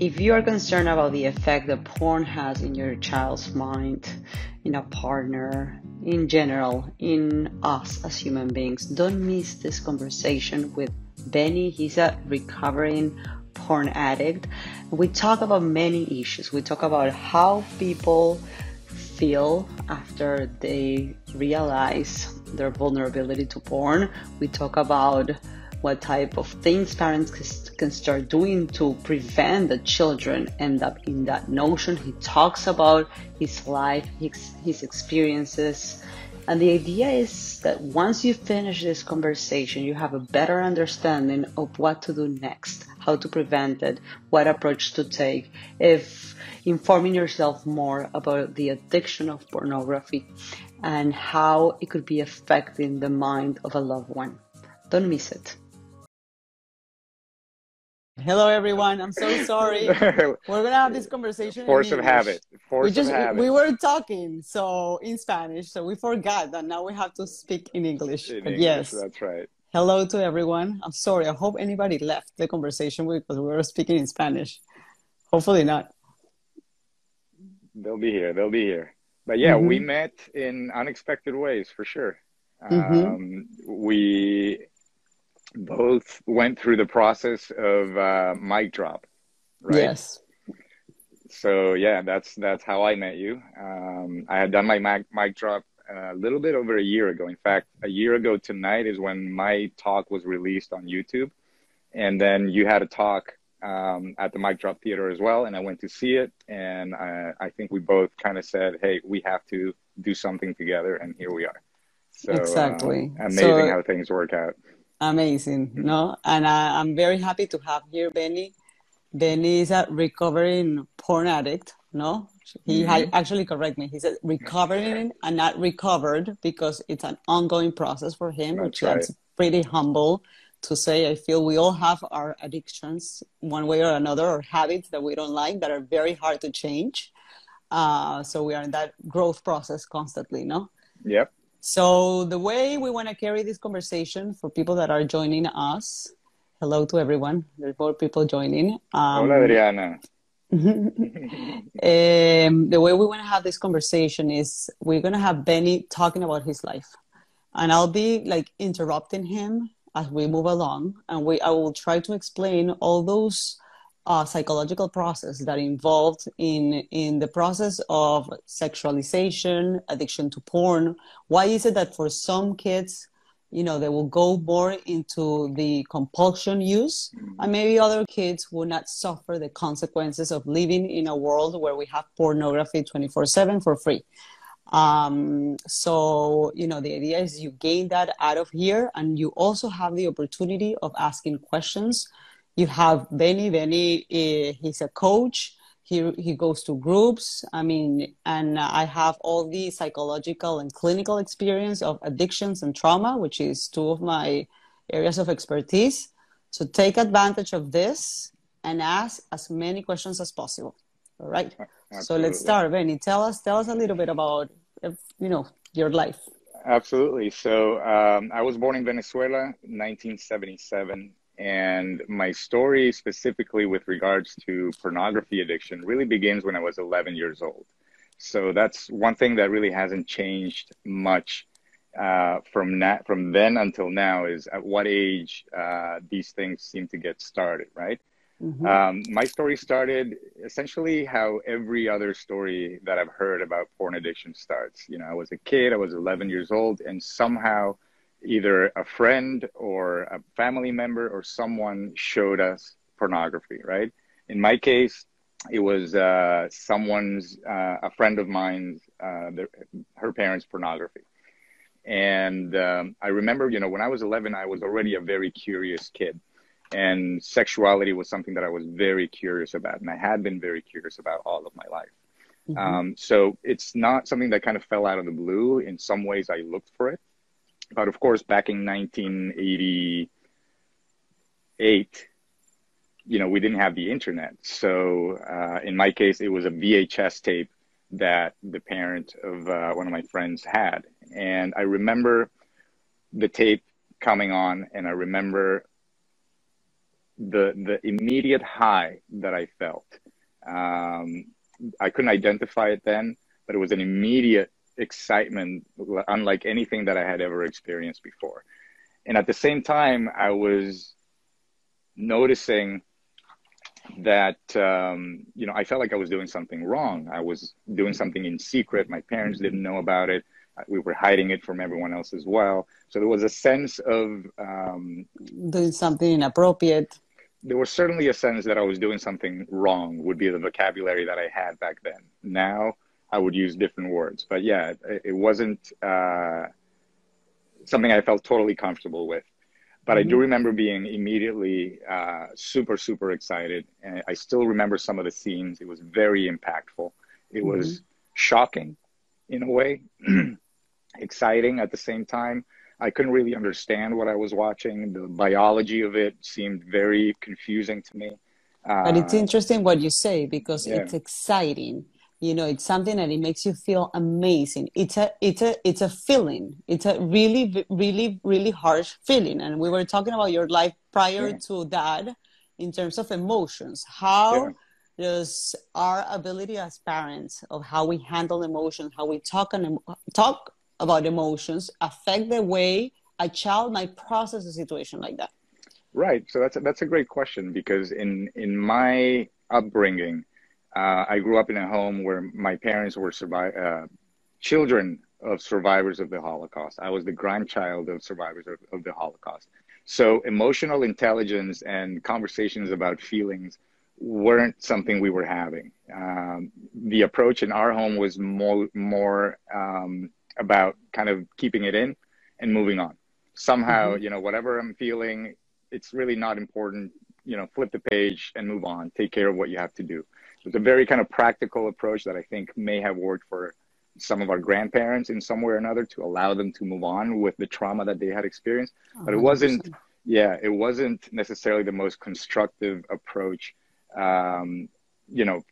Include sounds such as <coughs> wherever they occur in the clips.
if you are concerned about the effect that porn has in your child's mind, in a partner, in general, in us as human beings, don't miss this conversation with Benny. He's a recovering porn addict. We talk about many issues. We talk about how people feel after they realize their vulnerability to porn. We talk about what type of things parents can start doing to prevent the children end up in that notion. He talks about his life, his, his experiences. And the idea is that once you finish this conversation, you have a better understanding of what to do next, how to prevent it, what approach to take, if informing yourself more about the addiction of pornography and how it could be affecting the mind of a loved one. Don't miss it. Hello, everyone. I'm so sorry. <laughs> We're gonna have this conversation. Force of habit. Force we just of habit. we were talking so in Spanish, so we forgot that now we have to speak in English. In English yes, that's right. Hello to everyone. I'm sorry. I hope anybody left the conversation because we were speaking in Spanish. Hopefully not. They'll be here. They'll be here. But yeah, mm-hmm. we met in unexpected ways for sure. Mm-hmm. Um, we both went through the process of uh, mic drop, right? Yes. So yeah, that's that's how I met you. Um, I had done my mic, mic drop a little bit over a year ago. In fact, a year ago tonight is when my talk was released on YouTube, and then you had a talk um, at the mic drop theater as well, and I went to see it, and I, I think we both kind of said, "Hey, we have to do something together," and here we are. So, exactly. Uh, amazing so, how things work out. Amazing, no? And I, I'm very happy to have here Benny. Benny is a recovering porn addict, no? He mm-hmm. actually correct me. He said recovering and not recovered because it's an ongoing process for him, that's which right. is pretty humble to say. I feel we all have our addictions one way or another, or habits that we don't like that are very hard to change. Uh, so we are in that growth process constantly, no? Yep. So, the way we want to carry this conversation for people that are joining us, hello to everyone. There's more people joining. Um, Hola, Adriana. <laughs> um, the way we want to have this conversation is we're going to have Benny talking about his life. And I'll be like interrupting him as we move along. And we, I will try to explain all those uh, psychological process that involved in in the process of sexualization, addiction to porn. Why is it that for some kids, you know, they will go more into the compulsion use, and maybe other kids will not suffer the consequences of living in a world where we have pornography twenty four seven for free. Um, so, you know, the idea is you gain that out of here, and you also have the opportunity of asking questions you have Benny. Benny, uh, he's a coach. He, he goes to groups. I mean, and I have all the psychological and clinical experience of addictions and trauma, which is two of my areas of expertise. So take advantage of this and ask as many questions as possible. All right. Absolutely. So let's start, Benny. Tell us, tell us a little bit about, you know, your life. Absolutely. So um, I was born in Venezuela, 1977, and my story, specifically with regards to pornography addiction, really begins when I was 11 years old. So that's one thing that really hasn't changed much uh, from that from then until now. Is at what age uh, these things seem to get started, right? Mm-hmm. Um, my story started essentially how every other story that I've heard about porn addiction starts. You know, I was a kid, I was 11 years old, and somehow either a friend or a family member or someone showed us pornography, right? In my case, it was uh, someone's, uh, a friend of mine's, uh, the, her parents' pornography. And um, I remember, you know, when I was 11, I was already a very curious kid. And sexuality was something that I was very curious about. And I had been very curious about all of my life. Mm-hmm. Um, so it's not something that kind of fell out of the blue. In some ways, I looked for it. But of course, back in 1988, you know, we didn't have the internet. So uh, in my case, it was a VHS tape that the parent of uh, one of my friends had. And I remember the tape coming on, and I remember the the immediate high that I felt. Um, I couldn't identify it then, but it was an immediate excitement, unlike anything that I had ever experienced before. And at the same time, I was noticing that um, you know I felt like I was doing something wrong. I was doing something in secret. My parents didn't know about it. We were hiding it from everyone else as well. So there was a sense of um, doing something inappropriate. There was certainly a sense that I was doing something wrong. Would be the vocabulary that I had back then. Now I would use different words, but yeah, it, it wasn't uh, something I felt totally comfortable with. But mm-hmm. I do mm-hmm. remember being immediately uh, super, super excited. And I still remember some of the scenes. It was very impactful. It mm-hmm. was shocking in a way, <clears throat> exciting at the same time. I couldn't really understand what I was watching. The biology of it seemed very confusing to me. Uh, but it's interesting what you say because yeah. it's exciting you know it's something that it makes you feel amazing. It's a it's a it's a feeling. It's a really really really harsh feeling. And we were talking about your life prior yeah. to that in terms of emotions. How yeah. does our ability as parents of how we handle emotions how we talk and talk about emotions affect the way a child might process a situation like that? Right. So that's a, that's a great question because in in my upbringing uh, I grew up in a home where my parents were survive, uh, children of survivors of the Holocaust. I was the grandchild of survivors of, of the Holocaust. So emotional intelligence and conversations about feelings weren't something we were having. Um, the approach in our home was more more um, about kind of keeping it in and moving on. Somehow, mm-hmm. you know, whatever I'm feeling, it's really not important. You know, flip the page and move on. Take care of what you have to do. It's a very kind of practical approach that I think may have worked for some of our grandparents in some way or another to allow them to move on with the trauma that they had experienced. But it wasn't, yeah, it wasn't necessarily the most constructive approach. Um, you know,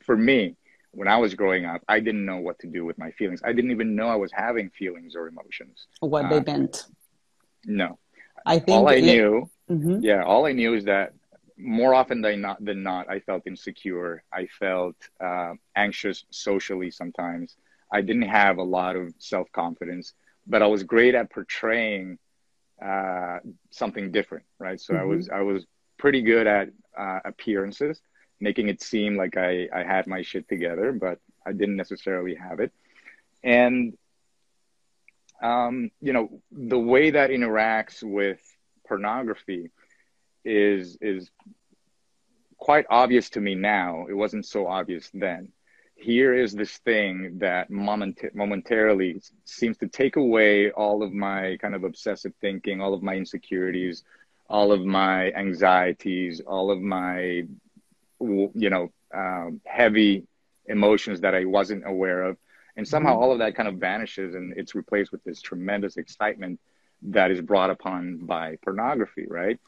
for me, when I was growing up, I didn't know what to do with my feelings. I didn't even know I was having feelings or emotions. What uh, they meant. No. I think all I knew, mm-hmm. yeah, all I knew is that more often than not, than not, I felt insecure. I felt uh, anxious socially sometimes. I didn't have a lot of self confidence, but I was great at portraying uh, something different, right? So mm-hmm. I was I was pretty good at uh, appearances, making it seem like I I had my shit together, but I didn't necessarily have it. And um, you know the way that interacts with pornography is is quite obvious to me now. It wasn't so obvious then. Here is this thing that moment- momentarily seems to take away all of my kind of obsessive thinking, all of my insecurities, all of my anxieties, all of my, you know, um, heavy emotions that I wasn't aware of. And somehow mm-hmm. all of that kind of vanishes and it's replaced with this tremendous excitement that is brought upon by pornography, right?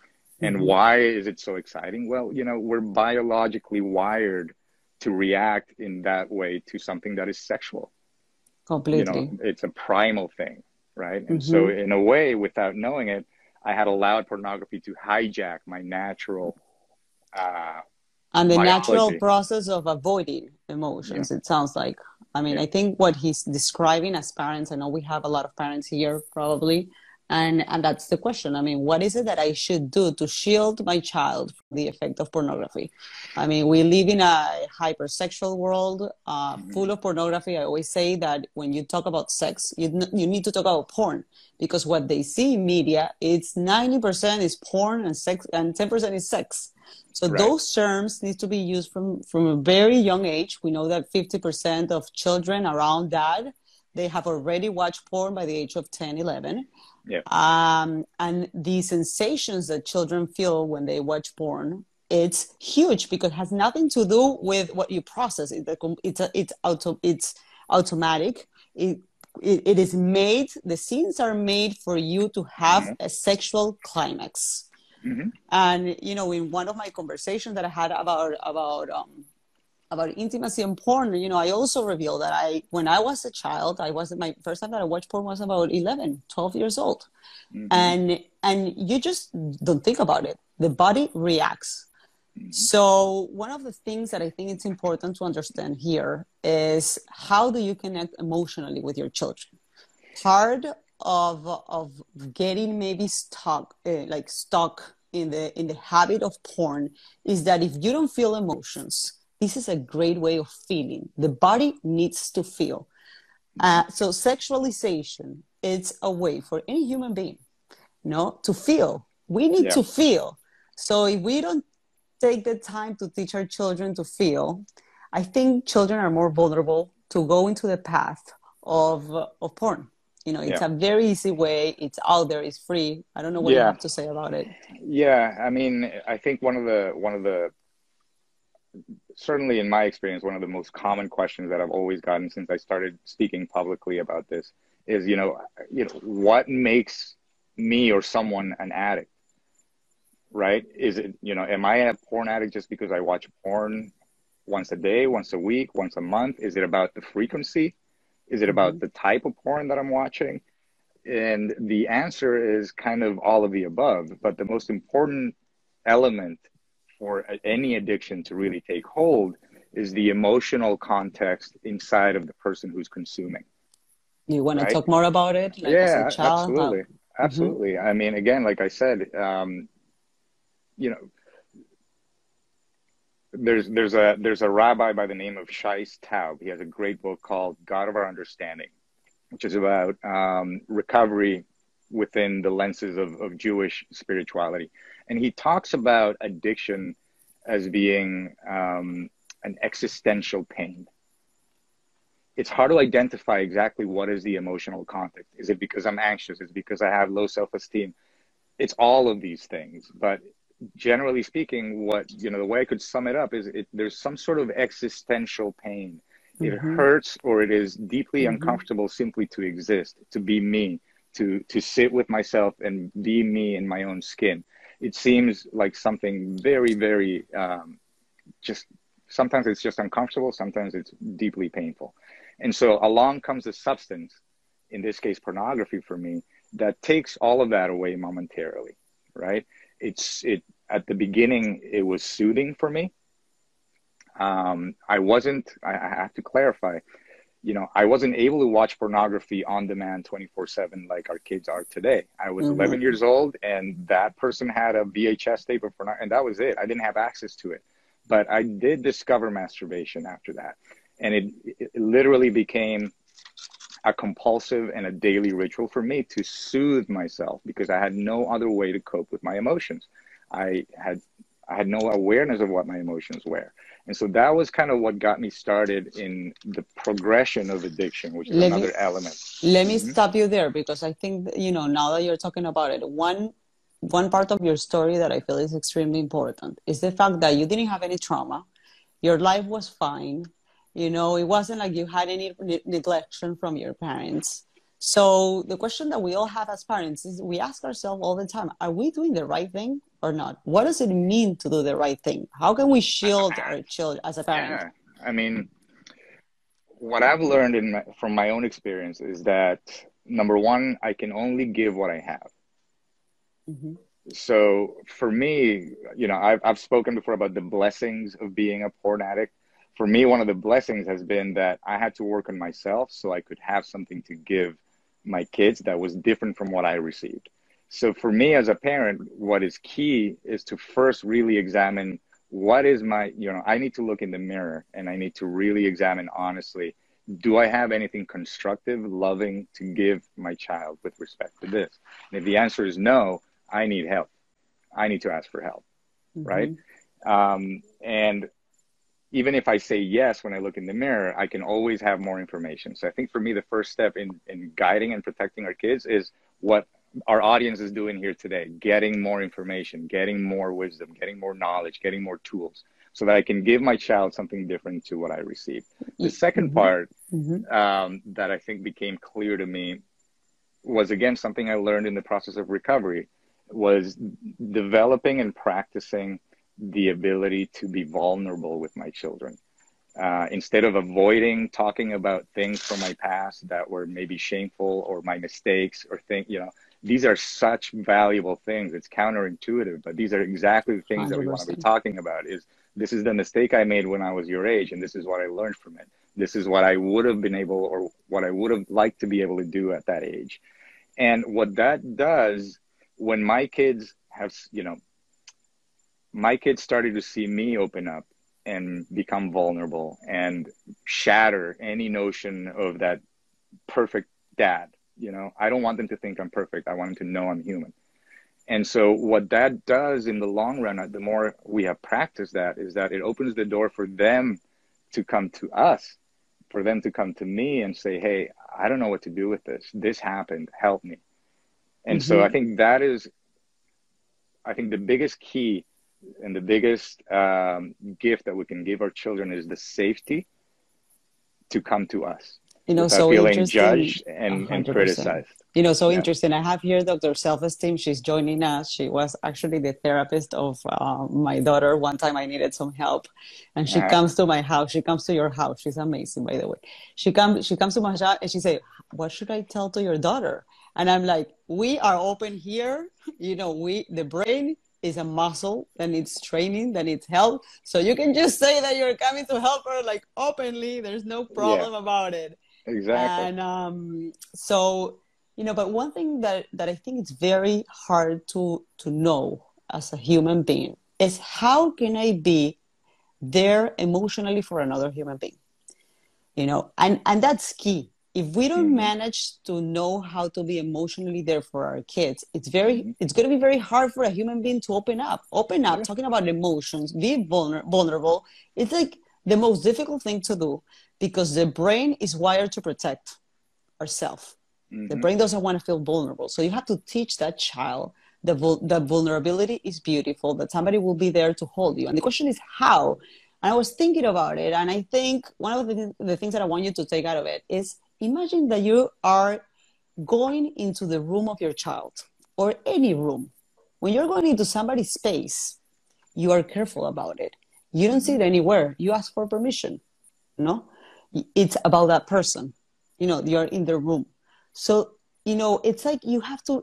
And mm-hmm. why is it so exciting? Well, you know, we're biologically wired to react in that way to something that is sexual. Completely. You know, it's a primal thing, right? And mm-hmm. so, in a way, without knowing it, I had allowed pornography to hijack my natural. Uh, and the biology. natural process of avoiding emotions, yeah. it sounds like. I mean, yeah. I think what he's describing as parents, I know we have a lot of parents here probably and and that's the question. I mean what is it that i should do to shield my child from the effect of pornography? I mean we live in a hypersexual world uh, mm-hmm. full of pornography. I always say that when you talk about sex you, you need to talk about porn because what they see in media it's 90% is porn and sex and 10% is sex. So right. those terms need to be used from from a very young age. We know that 50% of children around that they have already watched porn by the age of 10 11 yeah. Um, and the sensations that children feel when they watch porn, it's huge because it has nothing to do with what you process. It, it's a, it's auto, it's automatic. It, it, it is made. The scenes are made for you to have mm-hmm. a sexual climax. Mm-hmm. And you know, in one of my conversations that I had about about um, about intimacy and porn, you know, I also reveal that I, when I was a child, I wasn't my first time that I watched porn was about 11, 12 years old. Mm-hmm. And, and you just don't think about it. The body reacts. Mm-hmm. So one of the things that I think it's important to understand here is how do you connect emotionally with your children? Part of, of getting maybe stuck, uh, like stuck in the, in the habit of porn is that if you don't feel emotions, this is a great way of feeling. The body needs to feel. Uh, so sexualization, it's a way for any human being, you know, to feel. We need yeah. to feel. So if we don't take the time to teach our children to feel, I think children are more vulnerable to go into the path of, of porn. You know, it's yeah. a very easy way. It's out there. It's free. I don't know what yeah. you have to say about it. Yeah, I mean, I think one of the one of the certainly in my experience, one of the most common questions that I've always gotten since I started speaking publicly about this is, you know, you know, what makes me or someone an addict? Right? Is it, you know, am I a porn addict just because I watch porn once a day, once a week, once a month? Is it about the frequency? Is it about mm-hmm. the type of porn that I'm watching? And the answer is kind of all of the above. But the most important element for any addiction to really take hold is the emotional context inside of the person who's consuming. You want to talk more about it? Like yeah, absolutely. How... Absolutely. Mm-hmm. I mean, again, like I said, um, you know, there's there's a there's a rabbi by the name of Shais Taub. He has a great book called God of Our Understanding, which is about um, recovery within the lenses of, of Jewish spirituality. And he talks about addiction as being um, an existential pain. It's hard to identify exactly what is the emotional context. Is it because I'm anxious? Is it because I have low self esteem? It's all of these things. But generally speaking, what, you know, the way I could sum it up is it, there's some sort of existential pain. It mm-hmm. hurts or it is deeply mm-hmm. uncomfortable simply to exist, to be me, to to sit with myself and be me in my own skin it seems like something very very um, just sometimes it's just uncomfortable sometimes it's deeply painful. And so along comes a substance in this case pornography for me that takes all of that away momentarily right? It's it at the beginning it was soothing for me. Um, i wasn't I, I have to clarify you know, I wasn't able to watch pornography on demand 24 7 like our kids are today. I was mm-hmm. 11 years old and that person had a VHS tape of pornography, and that was it. I didn't have access to it. But I did discover masturbation after that. And it, it literally became a compulsive and a daily ritual for me to soothe myself because I had no other way to cope with my emotions. I had I had no awareness of what my emotions were. And so that was kind of what got me started in the progression of addiction, which is let another me, element. Let me mm-hmm. stop you there because I think, you know, now that you're talking about it, one one part of your story that I feel is extremely important is the fact that you didn't have any trauma. Your life was fine. You know, it wasn't like you had any ne- neglection from your parents. So the question that we all have as parents is we ask ourselves all the time, are we doing the right thing or not? What does it mean to do the right thing? How can we shield our children as a parent? Yeah. I mean, what I've learned in my, from my own experience is that number one, I can only give what I have. Mm-hmm. So for me, you know, I've, I've spoken before about the blessings of being a porn addict. For me, one of the blessings has been that I had to work on myself so I could have something to give my kids that was different from what I received. So for me as a parent, what is key is to first really examine what is my, you know, I need to look in the mirror and I need to really examine honestly, do I have anything constructive, loving to give my child with respect to this? And if the answer is no, I need help. I need to ask for help, mm-hmm. right? Um, and even if I say yes when I look in the mirror, I can always have more information. So I think for me, the first step in, in guiding and protecting our kids is what our audience is doing here today getting more information, getting more wisdom, getting more knowledge, getting more tools so that I can give my child something different to what I received. The 2nd mm-hmm. part mm-hmm. Um, that I think became clear to me was again something I learned in the process of recovery was developing and practicing the ability to be vulnerable with my children. uh, instead of avoiding talking about things from my past that were maybe shameful or my mistakes or think you know these are such valuable things. It's counterintuitive but these are exactly the things 100%. that we want to be talking about is this is the mistake i made when i was your age and this is what i learned from it. This is what i would have been able or what i would have liked to be able to do at that age. And what that does when my kids have you know my kids started to see me open up and become vulnerable and shatter any notion of that perfect dad you know i don't want them to think i'm perfect. I want them to know i'm human. And so what that does in the long run the more we have practiced that is that it opens the door for them to come to us for them to come to me and say hey i don't know what to do with this. This happened. Help me. And mm-hmm. so i think that is i think the biggest key and the biggest um, gift that we can give our children is the safety to come to us you know so feeling judged and, and, criticized. You know so yeah. interesting. I have here dr self-esteem. She's joining us. She was actually the therapist of uh, my daughter one time. I needed some help. And she comes to my house. She comes to your house. She's amazing by the way. She comes she comes to my house and she say what should i tell to your daughter? And i'm like we are open here. You know we the brain is a muscle that needs training, that needs help. So you can just say that you're coming to help her like openly. There's no problem yeah, about it. Exactly. And um, so, you know, but one thing that, that I think it's very hard to to know as a human being is how can I be there emotionally for another human being? You know, and and that's key if we don't mm-hmm. manage to know how to be emotionally there for our kids it's very mm-hmm. it's going to be very hard for a human being to open up open up talking about emotions be vulner- vulnerable it's like the most difficult thing to do because the brain is wired to protect ourselves mm-hmm. the brain doesn't want to feel vulnerable so you have to teach that child that vul- the vulnerability is beautiful that somebody will be there to hold you and the question is how and i was thinking about it and i think one of the, th- the things that i want you to take out of it is imagine that you are going into the room of your child or any room. When you're going into somebody's space, you are careful about it. You don't see it anywhere. You ask for permission. No, it's about that person. You know, you're in the room. So, you know, it's like you have to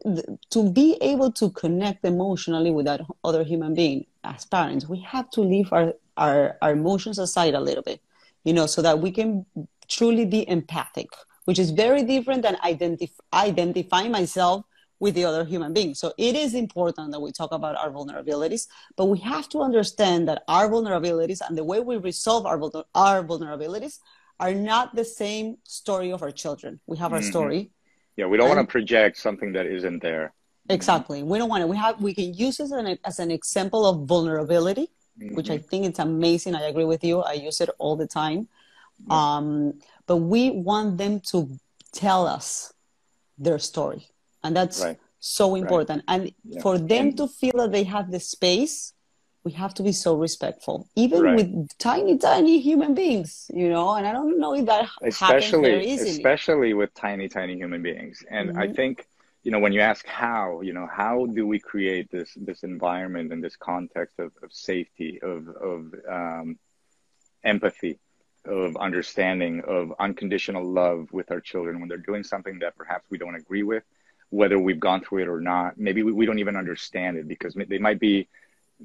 to be able to connect emotionally with that other human being. As parents, we have to leave our our, our emotions aside a little bit, you know, so that we can truly be empathic which is very different than identif- identifying myself with the other human being. So it is important that we talk about our vulnerabilities, but we have to understand that our vulnerabilities and the way we resolve our, our vulnerabilities are not the same story of our children. We have our mm-hmm. story. Yeah, we don't and, want to project something that isn't there. Exactly. We don't want to. We have. We can use it as an, as an example of vulnerability, mm-hmm. which I think it's amazing. I agree with you. I use it all the time. Um, but we want them to tell us their story. And that's right. so important. Right. And yeah. for them to feel that they have the space, we have to be so respectful, even right. with tiny, tiny human beings, you know. And I don't know if that especially, especially with tiny, tiny human beings. And mm-hmm. I think, you know, when you ask how, you know, how do we create this this environment and this context of, of safety, of of um, empathy, of understanding of unconditional love with our children when they're doing something that perhaps we don't agree with whether we've gone through it or not. Maybe we, we don't even understand it because they might be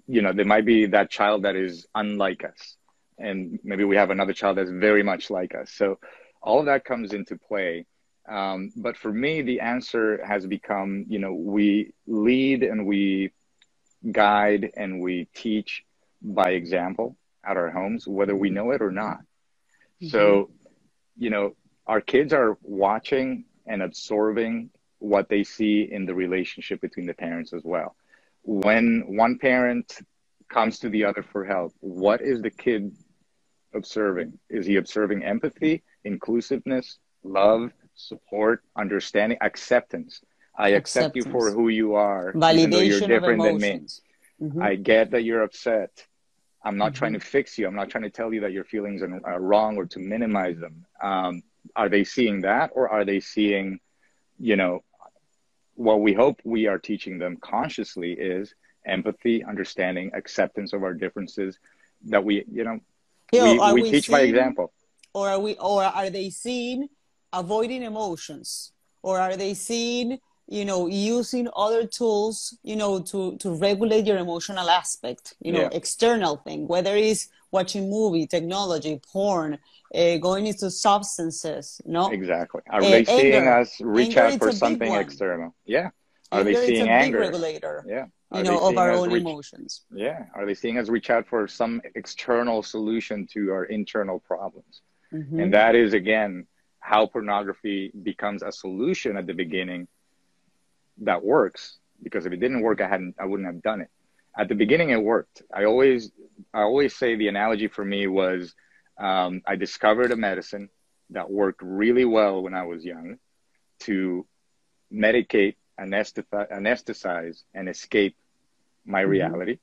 you know they might be that child that is unlike us. And maybe we have another child that's very much like us. So all of that comes into play. Um, but for me the answer has become you know we lead and we guide and we teach by example at our homes whether we know it or not. So, mm-hmm. you know, our kids are watching and absorbing what they see in the relationship between the parents as well. When one parent comes to the other for help, what is the kid observing? Is he observing empathy, inclusiveness, love, support, understanding, acceptance? I accept you for who you are, validation even though you're different than me. Mm-hmm. I get that you're upset. I'm not mm-hmm. trying to fix you. I'm not trying to tell you that your feelings are, wrong or to minimize them. Um, are they seeing that, or are they seeing, you know, what we hope we are teaching them consciously is empathy, understanding, acceptance of our differences. That we, you know, know, we, we we teach by example. or are we or are they seen avoiding emotions or are they seen, you know using other tools you know to to regulate your emotional aspect you know Yeah. external thing whether it's watching movie technology porn uh, going into substances no Exactly. Are Uh, they seeing us reach Anger, out for something external? Yeah. Are Anger they seeing anger? regulator Yeah. Are you know of our own reach- emotions Yeah. Are they seeing us reach out for some external solution to our internal problems? Mhm. And that is, again, how pornography becomes a solution at the beginning that works. Because if it didn't work, I hadn't, I wouldn't have done it. At the beginning, it worked. I always, I always say the analogy for me was, um, I discovered a medicine that worked really well when I was young to medicate, anesthetize, anesthetize and escape my Mhm. reality.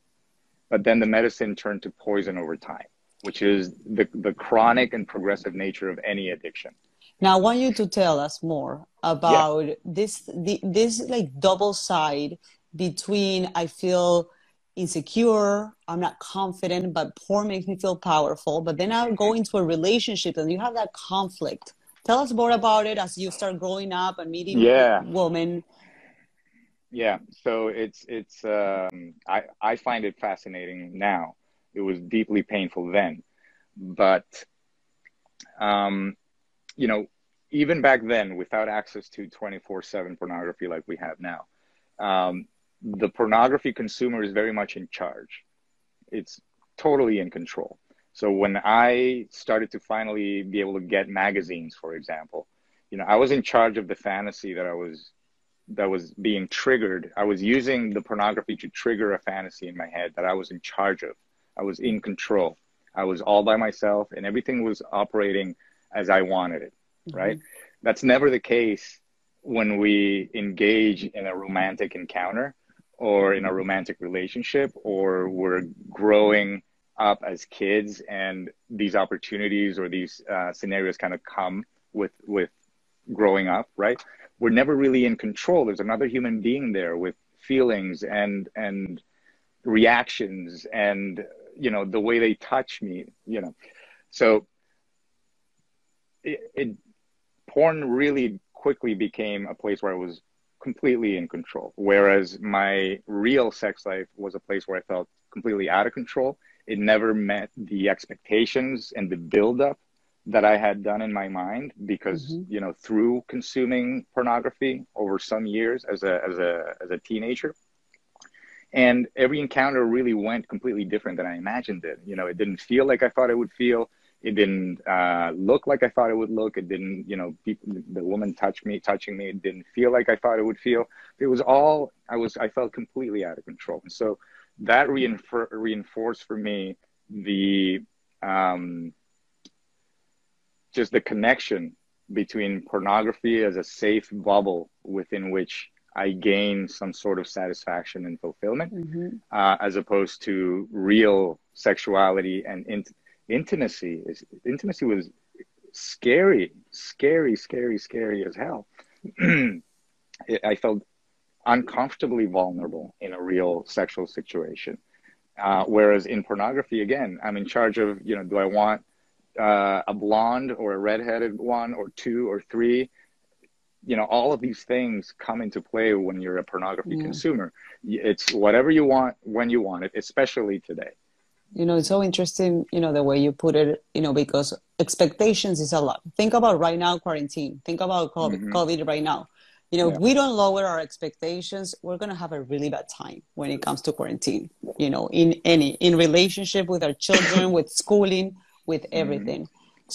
But then the medicine turned to poison over time, which is the, the chronic and progressive nature of any addiction. Now, I want you to tell us more about this the, this like double side between I feel insecure, I'm not confident, but porn makes me feel powerful. But then I go into a relationship and you have that conflict. Tell us more about it as you start growing up and meeting Yeah. women. Yeah, so it's it's um, I I find it fascinating now. It was deeply painful then, but um, you know, even back then, without access to twenty four seven pornography like we have now, um, the pornography consumer is very much in charge. It's totally in control. So when I started to finally be able to get magazines, for example, you know, I was in charge of the fantasy that I was that was being triggered. I was using the pornography to trigger a fantasy in my head that I was in charge of. I was in control. I was all by myself and everything was operating as I wanted it, mm-hmm. right? That's never the case when we engage in a romantic encounter or in a romantic relationship or we're growing up as kids and these opportunities or these uh, scenarios kind of come with with growing up right? We're never really in control. There's another human being there with feelings and and reactions and you know the way they touch me you know. So it, it porn really quickly became a place where i was completely in control. Whereas my real sex life was a place where i felt completely out of control. It never met the expectations and the buildup that I had done in my mind because Mhm. you know through consuming pornography over some years as a as a as a teenager. And every encounter really went completely different than I imagined it. You know it didn't feel like I thought it would feel it didn't uh, look like I thought it would look. It didn't you know people, the woman touched me touching me it didn't feel like I thought it would feel. It was all I was I felt completely out of control. And so that reinfor- reinforced for me the um, just the connection between pornography as a safe bubble within which I gain some sort of satisfaction and fulfillment, Mhm. uh, as opposed to real sexuality and int- intimacy. Is intimacy was scary, scary, scary, scary as hell. <clears throat> I felt uncomfortably vulnerable in a real sexual situation. Uh, whereas in pornography, again, I'm in charge of, you know, do I want uh, a blonde or a redheaded one or two or three? You know, all of these things come into play when you're a pornography Yeah. consumer. It's whatever you want when you want it, especially today. You know it's so interesting you know the way you put it you know because expectations is a lot. Think about right now quarantine. Think about covid, Mhm. COVID right now. You know Yeah. if we don't lower our expectations we're going to have a really bad time when it comes to quarantine you know in any in relationship with our children <coughs> with schooling with everything.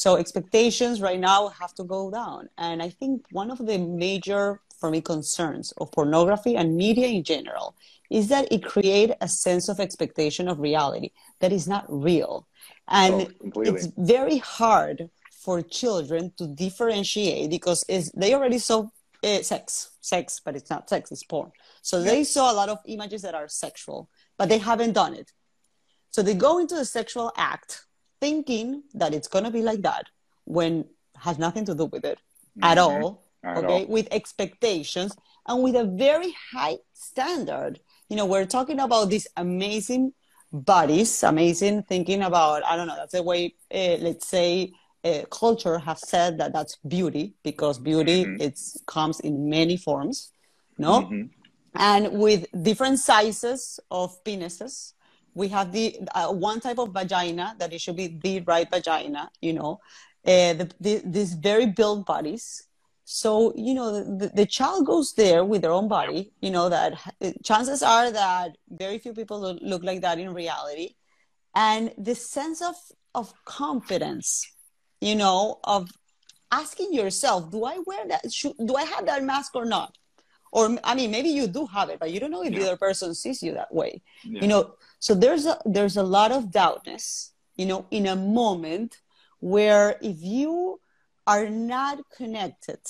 So expectations right now have to go down. And i think one of the major for me concerns of pornography and media in general is that it create a sense of expectation of reality that is not real. And Oh, it's very hard for children to differentiate because they already saw uh, sex sex but it's not sex it's porn. So they saw a lot of images that are sexual but they haven't done it. So they go into the sexual act thinking that it's going to be like that when has nothing to do with it at Mhm. all at okay all. with expectations and with a very high standard you know we're talking about these amazing bodies, amazing, thinking about, I don't know, that's the way, uh, let's say, uh, culture have said that that's beauty because beauty mm-hmm. it's comes in many forms no mm-hmm. and with different sizes of penises we have the uh, one type of vagina that it should be the right vagina you know uh, the, the, these very built bodies so you know the, the child goes there with their own body you know that chances are that very few people look like that in reality and the sense of of confidence you know of asking yourself do i wear that should, do i have that mask or not or i mean maybe you do have it but you don't know if yeah. the other person sees you that way yeah. you know so there's a there's a lot of doubtness you know in a moment where if you are not connected,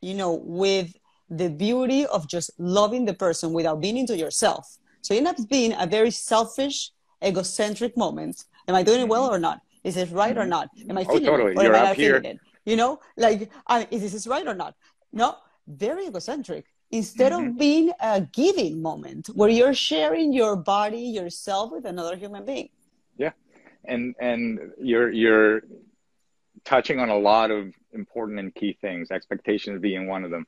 you know, with the beauty of just loving the person without being into yourself. So you end up being a very selfish, egocentric moment. Am I doing it well or not? Is it right or not? Am I oh, feeling oh, totally. it or You're am I not feeling it? You know, like, I, is this right or not? No, very egocentric. Instead mm-hmm. of being a giving moment where you're sharing your body, yourself with another human being. Yeah, and and you're you're touching on a lot of important and key things, expectations being one of them.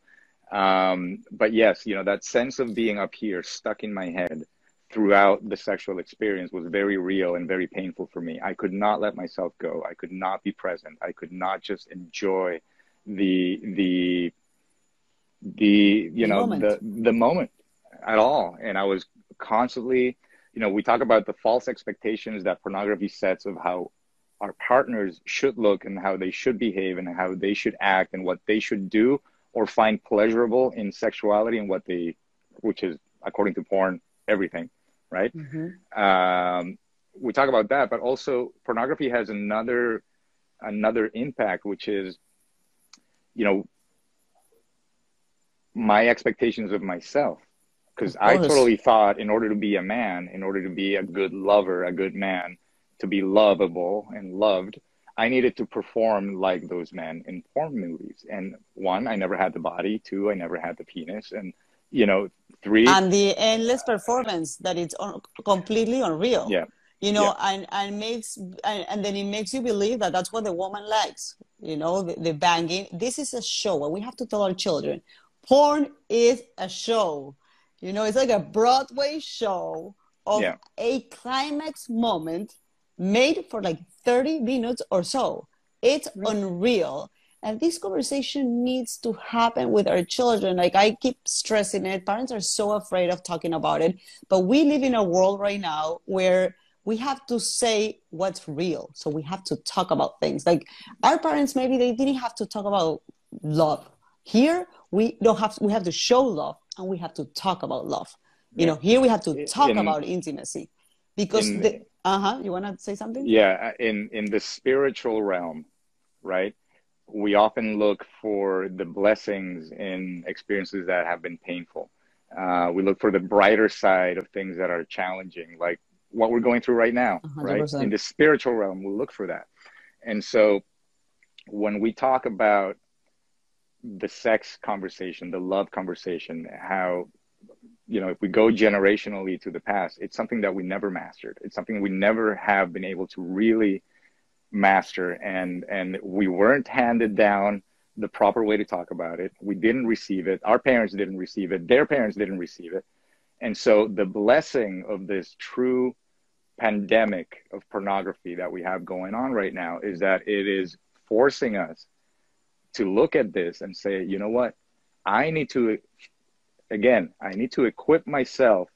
Um, but yes, you know, that sense of being up here, stuck in my head throughout the sexual experience was very real and very painful for me. I could not let myself go. I could not be present. I could not just enjoy the, the, the, you the know, moment. the, the moment at all. And I was constantly, you know, we talk about the false expectations that pornography sets of how our partners should look and how they should behave and how they should act and what they should do or find pleasurable in sexuality and what they which is according to porn everything right? Mm-hmm. um, we talk about that but also pornography has another another impact which is you know my expectations of myself. Because i totally thought in order to be a man in order to be a good lover a good man to be lovable and loved, I needed to perform like those men in porn movies. And one, I never had the body. Two, I never had the penis. And you know, three, and the endless performance that it's un- completely unreal. Yeah. You know, yeah. and and makes and, and, then it makes you believe that that's what the woman likes. You know, the, the banging. This is a show, and we have to tell our children, porn is a show. You know, it's like a Broadway show of yeah. a climax moment made for like 30 minutes or so. It's unreal. And this conversation needs to happen with our children. Like I keep stressing it. Parents are so afraid of talking about it. But we live in a world right now where we have to say what's real. So we have to talk about things. Like our parents, maybe they didn't have to talk about love. Here, we don't have, we have to show love and we have to talk about love. You know, here we have to talk in, about intimacy because in, the, uh-huh. You want to say something? Yeah in in the spiritual realm right we often look for the blessings in experiences that have been painful. Uh, we look for the brighter side of things that are challenging like what we're going through right now 100%. right? in the spiritual realm we look for that. And so when we talk about the sex conversation the love conversation how you know, if we go generationally to the past, it's something that we never mastered. It's something we never have been able to really master, and and we weren't handed down the proper way to talk about it. We didn't receive it. Our parents didn't receive it. Their parents didn't receive it, and so the blessing of this true pandemic of pornography that we have going on right now is that it is forcing us to look at this and say, you know what, I need to again, I need to equip myself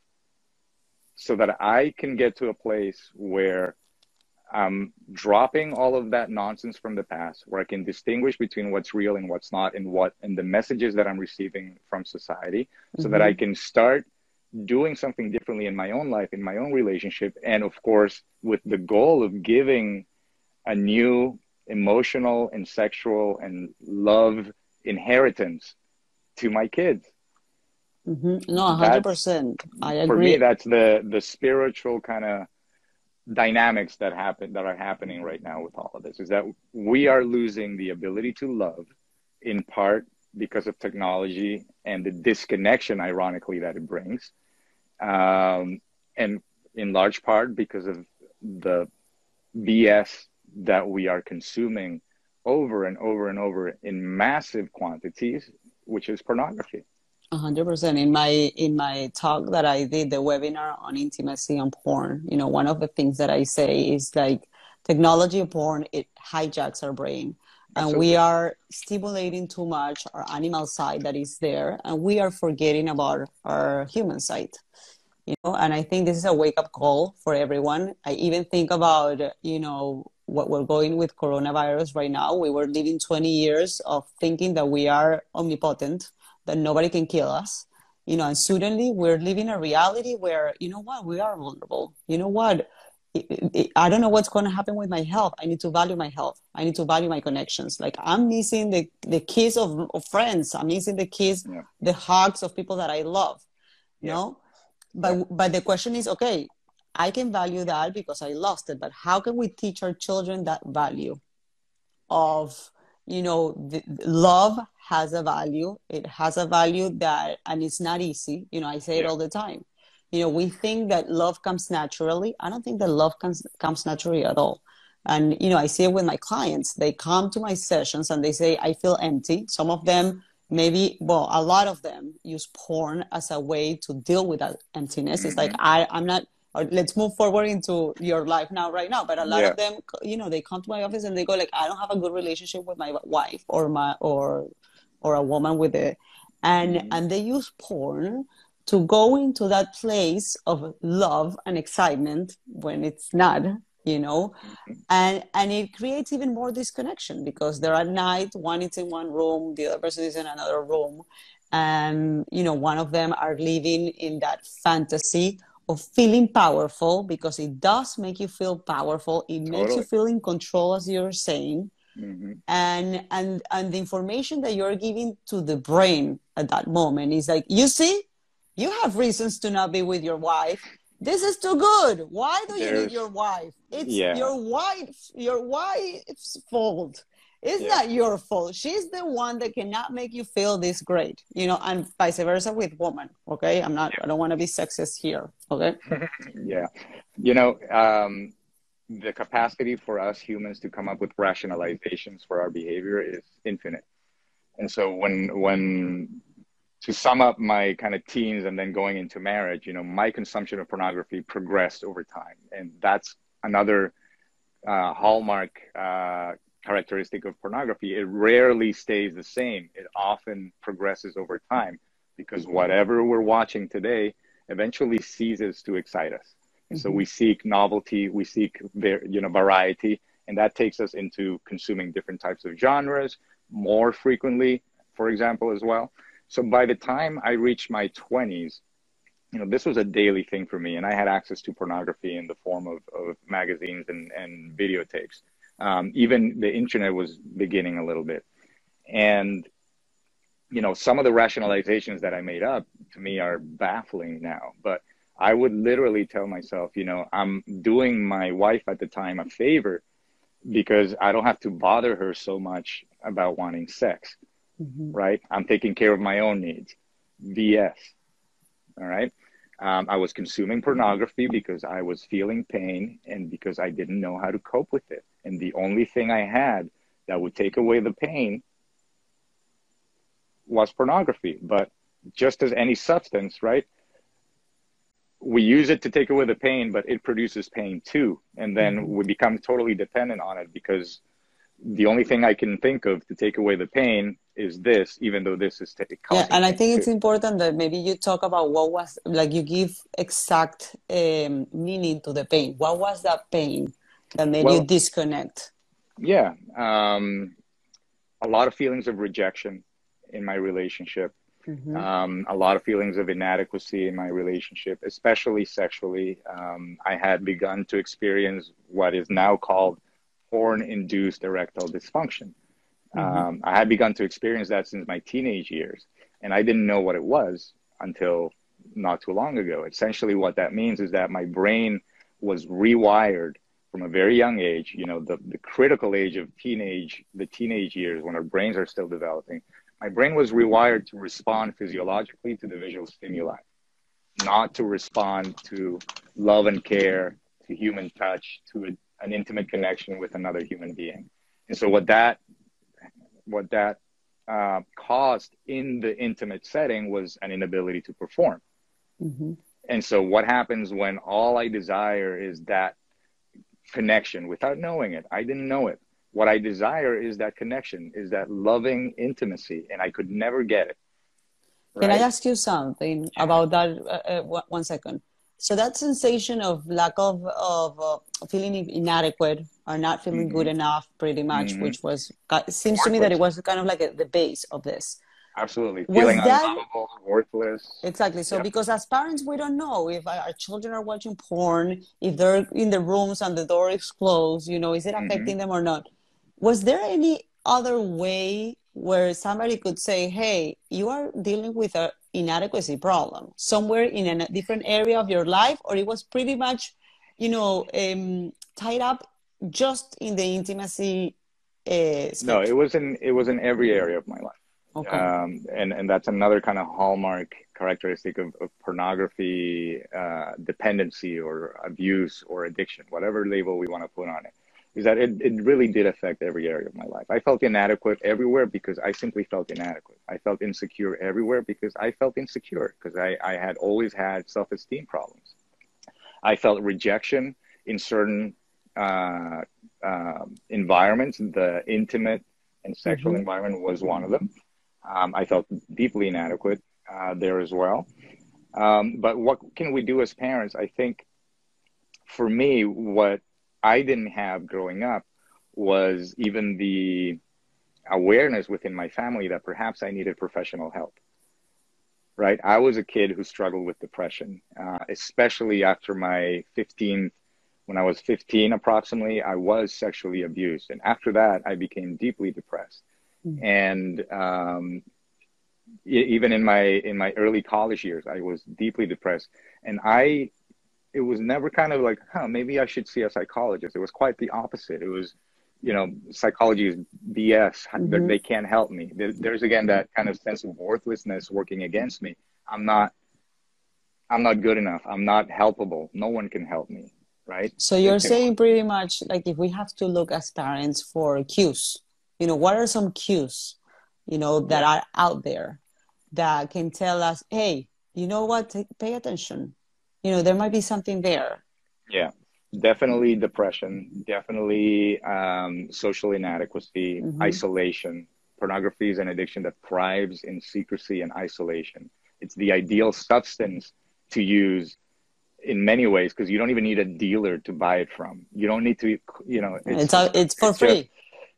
so that I can get to a place where I'm dropping all of that nonsense from the past, where I can distinguish between what's real and what's not, and what and the messages that I'm receiving from society, so mm-hmm. that I can start doing something differently in my own life, in my own relationship, and of course, with the goal of giving a new emotional and sexual and love inheritance to my kids Mm-hmm. No, hundred percent. I agree. For me, that's the the spiritual kind of dynamics that happen that are happening right now with all of this. Is that we are losing the ability to love, in part because of technology and the disconnection, ironically, that it brings. Um, and in large part because of the BS that we are consuming over and over and over in massive quantities, which is pornography. Hundred percent. In my in my talk that I did, the webinar on intimacy and porn, you know, one of the things that I say is like technology of porn, it hijacks our brain. And Absolutely. we are stimulating too much our animal side that is there, and we are forgetting about our human side you know and i think this is a wake up call for everyone i even think about you know what we're going with coronavirus right now we were living 20 years of thinking that we are omnipotent that nobody can kill us you know and suddenly we're living a reality where you know what we are vulnerable you know what I don't know what's going to happen with my health. I need to value my health. I need to value my connections. Like I'm missing the, the kiss of, of friends. I'm missing the kiss, yeah. the hugs of people that I love. You yeah. know, but but the question is okay i can value that because i lost it but how can we teach our children that value of you know the, love has a value. It has a value that and it's not easy. You know i say yeah. it all the time. You know we think that love comes naturally. I don't think that love comes comes naturally at all. And you know i see it with my clients. They come to my sessions and they say i feel empty. Some of them maybe well a lot of them use porn as a way to deal with that emptiness. Mm-hmm. it's like mm-hmm. i i'm not let's move forward into your life now right now but a lot yeah. of them you know they come to my office and they go like i don't have a good relationship with my wife or my or or a woman with it and mm-hmm. and they use porn to go into that place of love and excitement when it's not you know mm-hmm. and and it creates even more disconnection because they're at night one is in one room the other person is in another room and you know one of them are living in that fantasy of feeling powerful because it does make you feel powerful it totally. makes you feel in control as you're saying mm-hmm. and and and the information that you're giving to the brain at that moment is like you see you have reasons to not be with your wife this is too good. Why do you need your wife? It's yeah. your wife, your wife's fault. It's yeah. not your fault. She's the one that cannot make you feel this great, you know, and vice versa with women. Okay. I'm not. I don't want to be sexist here. Okay. <laughs> yeah. You know, um, the capacity for us humans to come up with rationalizations for our behavior is infinite. And so when, when to sum up my kind of teens and then going into marriage, you know, my consumption of pornography progressed over time. And that's another uh, hallmark uh, characteristic of pornography. It rarely stays the same, it often progresses over time because whatever we're watching today eventually ceases to excite us. And so mm-hmm. we seek novelty, we seek you know variety, and that takes us into consuming different types of genres more frequently, for example, as well. So by the time I reached my 20s, you know, this was a daily thing for me, and I had access to pornography in the form of, of magazines and, and videotapes. Um, even the internet was beginning a little bit. And, you know, some of the rationalizations that I made up to me are baffling now. But I would literally tell myself, you know, I'm doing my wife at the time a favor because I don't have to bother her so much about wanting sex mm-hmm. right? I'm taking care of my own needs. BS. All right. Um, I was consuming pornography because I was feeling pain and because I didn't know how to cope with it. And the only thing I had that would take away the pain was pornography. But just as any substance, right? We use it to take away the pain, but it produces pain too. And then mm-hmm. we become totally dependent on it because the only thing I can think of to take away the pain is this, even though this is t- yeah. And I think it's important that maybe you talk about what was like you give exact um, meaning to the pain. What was that pain that made well, you disconnect? Yeah, um, a lot of feelings of rejection in my relationship. Mm-hmm. Um, a lot of feelings of inadequacy in my relationship, especially sexually. Um, I had begun to experience what is now called porn induced erectile dysfunction. Mm-hmm. Um, I had begun to experience that since my teenage years, and I didn't know what it was until not too long ago. Essentially, what that means is that my brain was rewired from a very young age, you know, the, the critical age of teenage, the teenage years when our brains are still developing. My brain was rewired to respond physiologically to the visual stimuli. not to respond to love and care, to human touch, to a, an intimate connection with another human being. And so what that what that uh, caused in the intimate setting was an inability to perform. Mm-hmm. And so what happens when all I desire is that connection without knowing it? I didn't know it. What I desire is that connection, is that loving intimacy, and I could never get it. Right? Can I ask you something about that? Uh, uh, one second. So that sensation of lack of of uh, feeling inadequate or not feeling mm-hmm. good enough, pretty much, mm-hmm. which was seems to me that it was kind of like a, the base of this. Absolutely, feeling was that, unlovable, worthless. Exactly. So because as parents, we don't know if our children are watching porn, if they're in the rooms and the door is closed. You know, is it mm-hmm. affecting mm-hmm. them or not? Was there any other way where somebody could say, hey, you are dealing with an inadequacy problem somewhere in a different area of your life, or it was pretty much, you know, um, tied up just in the intimacy? Uh, no, it was in it was in every area of my life. Okay. Um, and and that's another kind of hallmark characteristic of, of pornography uh, dependency or abuse or addiction, whatever label we want to put on it is that it, it really did affect every area of my life. I felt inadequate everywhere because I simply felt inadequate. I felt insecure everywhere because I felt insecure because I, I had always had self esteem problems. I felt rejection in certain uh, uh, environments. The intimate and sexual mm-hmm. environment was one of them. Um, I felt deeply inadequate uh, there as well. Um, but what can we do as parents? I think for me, what I didn't have growing up was even the awareness within my family that perhaps I needed professional help. Right? I was a kid who struggled with depression, uh, especially after my 15, when I was 15 approximately, I was sexually abused. And after that, I became deeply depressed. Mm-hmm. And um, even in my in my early college years, I was deeply depressed. And I it was never kind of like, huh, maybe I should see a psychologist. It was quite the opposite. It was, you know, psychology is BS. Mm-hmm. They can't help me. There's again that kind of sense of worthlessness working against me. I'm not, I'm not good enough. I'm not helpable. No one can help me. Right. So you're saying pretty much like if we have to look as parents for cues, you know, what are some cues, you know, that are out there that can tell us, hey, you know what, pay attention you know there might be something there. Yeah definitely depression definitely um, social inadequacy mm-hmm. isolation. Pornography is an addiction that thrives in secrecy and isolation. It's the ideal substance to use in many ways because you don't even need a dealer to buy it from. You don't need to you know it's it's, it's for it's free. just,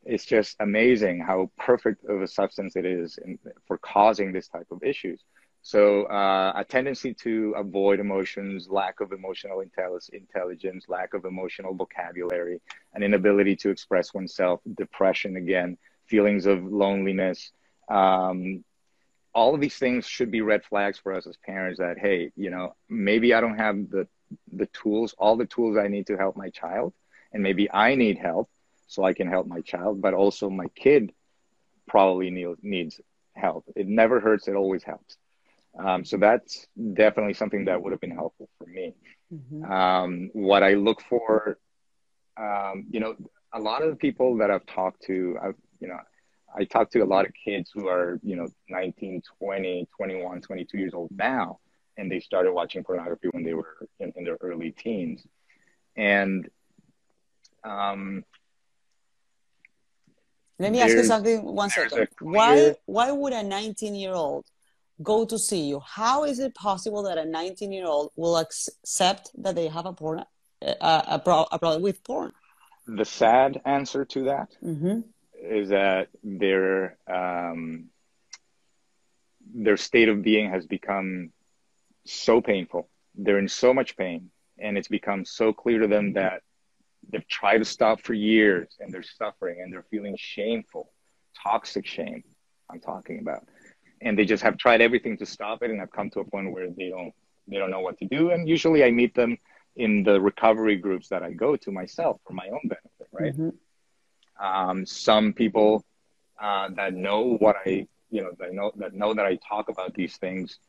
it's just amazing how perfect of a substance it is in, for causing this type of issues so uh, a tendency to avoid emotions, lack of emotional intelligence, lack of emotional vocabulary, an inability to express oneself, depression again, feelings of loneliness. Um, all of these things should be red flags for us as parents that, hey, you know, maybe I don't have the, the tools, all the tools I need to help my child. And maybe I need help so I can help my child, but also my kid probably need, needs help. It never hurts. It always helps. Um, so that's definitely something that would have been helpful for me. Mm-hmm. Um, what I look for, um, you know, a lot of the people that I've talked to, I've, you know, I talk to a lot of kids who are, you know, 19, 20, 21, 22 years old now, and they started watching pornography when they were in, in their early teens. And, um, let me ask you something one second. Why why would a 19 year old go to see you. How is it possible that a 19 year old will accept that they have a porn a, a, a problem with porn? The sad answer to that mm-hmm. is that their um, their state of being has become so painful. They're in so much pain and it's become so clear to them that they've tried to stop for years and they're suffering and they're feeling shameful toxic shame i'm talking about and they just have tried everything to stop it and have come to a point where they don't they don't know what to do and usually i meet them in the recovery groups that i go to myself for my own benefit right mm-hmm. um, some people uh, that know what i you know that know that know that i talk about these things